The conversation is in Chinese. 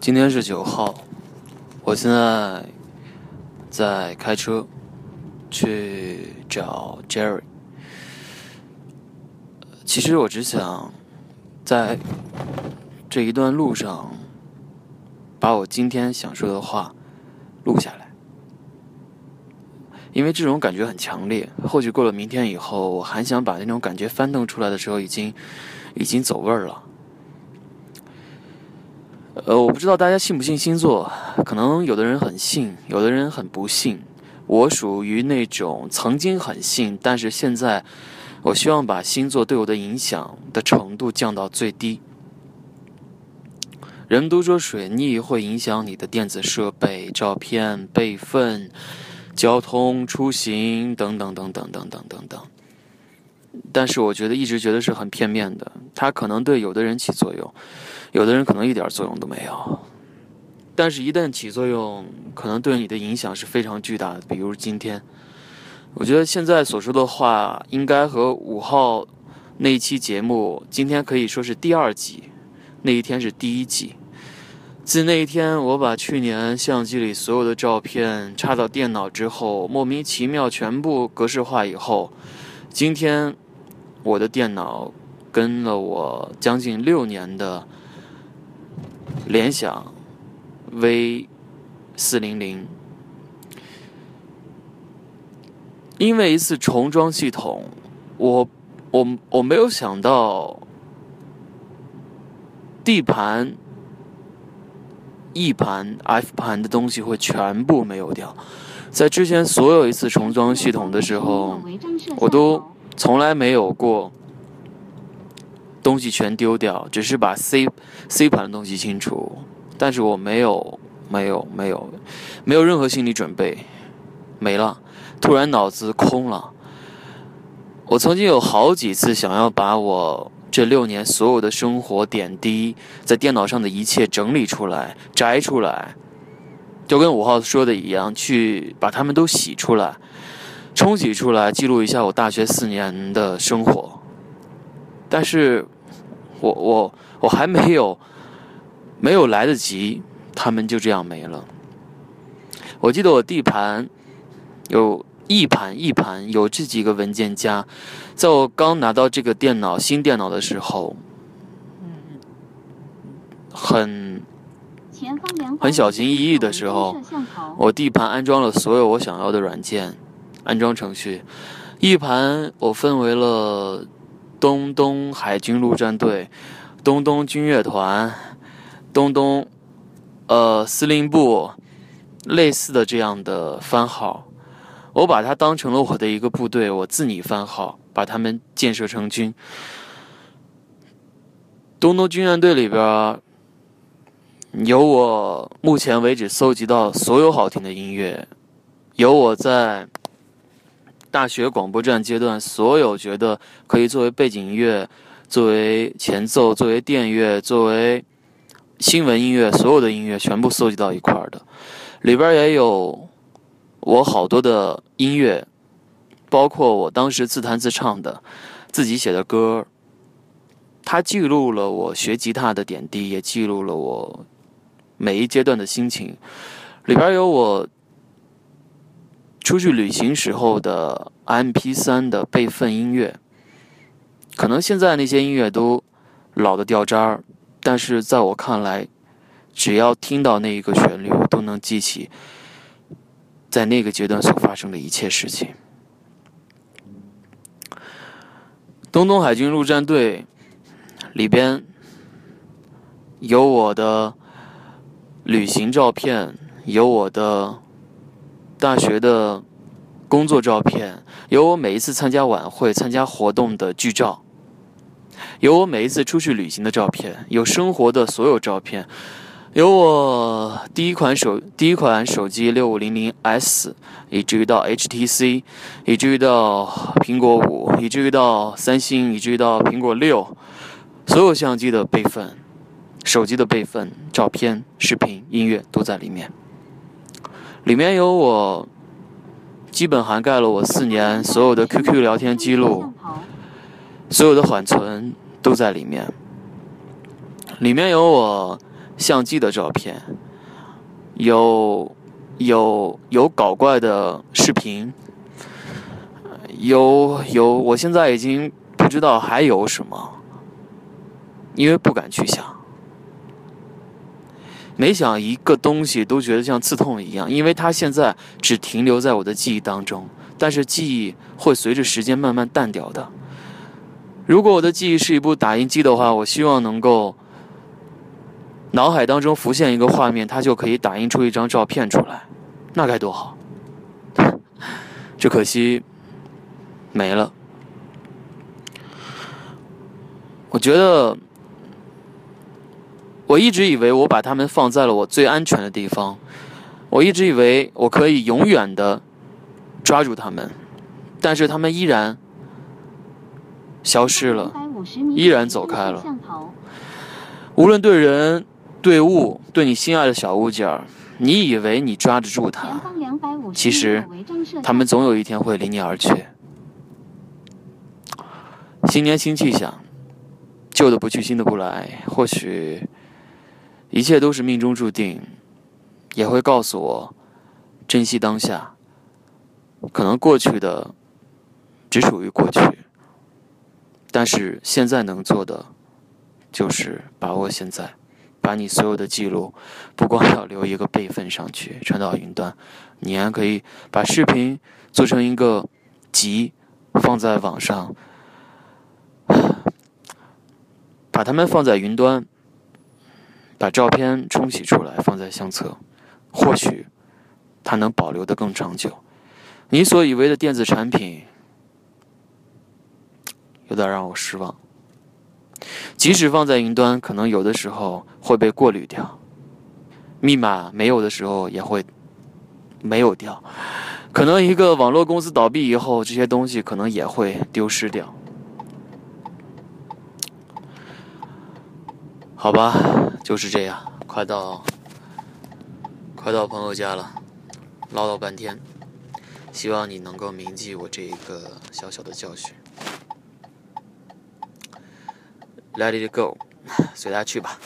今天是九号，我现在在开车去找 Jerry。其实我只想在这一段路上把我今天想说的话录下来，因为这种感觉很强烈。或许过了明天以后，我还想把那种感觉翻腾出来的时候，已经已经走味儿了。呃，我不知道大家信不信星座，可能有的人很信，有的人很不信。我属于那种曾经很信，但是现在我希望把星座对我的影响的程度降到最低。人们都说水逆会影响你的电子设备、照片备份、交通出行等等等等等等等等。但是我觉得一直觉得是很片面的，它可能对有的人起作用。有的人可能一点作用都没有，但是，一旦起作用，可能对你的影响是非常巨大的。比如今天，我觉得现在所说的话，应该和五号那一期节目，今天可以说是第二集，那一天是第一集。自那一天，我把去年相机里所有的照片插到电脑之后，莫名其妙全部格式化以后，今天我的电脑跟了我将近六年的。联想 V 四零零，因为一次重装系统，我我我没有想到，D 盘、E 盘、F 盘的东西会全部没有掉。在之前所有一次重装系统的时候，我都从来没有过。东西全丢掉，只是把 C C 盘的东西清除，但是我没有没有没有没有任何心理准备，没了，突然脑子空了。我曾经有好几次想要把我这六年所有的生活点滴，在电脑上的一切整理出来、摘出来，就跟五号说的一样，去把它们都洗出来、冲洗出来，记录一下我大学四年的生活，但是。我我我还没有没有来得及，他们就这样没了。我记得我 D 盘有 E 盘 E 盘有这几个文件夹，在我刚拿到这个电脑新电脑的时候，很很小心翼翼的时候，我 D 盘安装了所有我想要的软件，安装程序。E 盘我分为了。东东海军陆战队、东东军乐团、东东呃司令部，类似的这样的番号，我把它当成了我的一个部队，我自拟番号，把他们建设成军。东东军乐队里边有我目前为止搜集到所有好听的音乐，有我在。大学广播站阶段，所有觉得可以作为背景音乐、作为前奏、作为电乐、作为新闻音乐，所有的音乐全部搜集到一块儿的，里边也有我好多的音乐，包括我当时自弹自唱的、自己写的歌。它记录了我学吉他的点滴，也记录了我每一阶段的心情。里边有我。出去旅行时候的 M P 三的备份音乐，可能现在那些音乐都老的掉渣儿，但是在我看来，只要听到那一个旋律，我都能记起在那个阶段所发生的一切事情。东东海军陆战队里边有我的旅行照片，有我的。大学的工作照片，有我每一次参加晚会、参加活动的剧照，有我每一次出去旅行的照片，有生活的所有照片，有我第一款手第一款手机六五零零 S，以至于到 HTC，以至于到苹果五，以至于到三星，以至于到苹果六，所有相机的备份、手机的备份、照片、视频、音乐都在里面。里面有我，基本涵盖了我四年所有的 QQ 聊天记录，所有的缓存都在里面。里面有我相机的照片，有有有搞怪的视频，有有，我现在已经不知道还有什么，因为不敢去想。每想一个东西，都觉得像刺痛一样，因为它现在只停留在我的记忆当中，但是记忆会随着时间慢慢淡掉的。如果我的记忆是一部打印机的话，我希望能够脑海当中浮现一个画面，它就可以打印出一张照片出来，那该多好！只可惜没了。我觉得。我一直以为我把它们放在了我最安全的地方，我一直以为我可以永远的抓住它们，但是它们依然消失了，依然走开了。无论对人、对物、对你心爱的小物件儿，你以为你抓得住它，其实它们总有一天会离你而去。新年新气象，旧的不去，新的不来，或许。一切都是命中注定，也会告诉我珍惜当下。可能过去的只属于过去，但是现在能做的就是把握现在，把你所有的记录，不光要留一个备份上去传到云端，你还可以把视频做成一个集，放在网上，把它们放在云端。把照片冲洗出来放在相册，或许它能保留的更长久。你所以为的电子产品有点让我失望。即使放在云端，可能有的时候会被过滤掉，密码没有的时候也会没有掉。可能一个网络公司倒闭以后，这些东西可能也会丢失掉。好吧，就是这样。快到，快到朋友家了，唠叨半天，希望你能够铭记我这一个小小的教训。Let it go，随他去吧。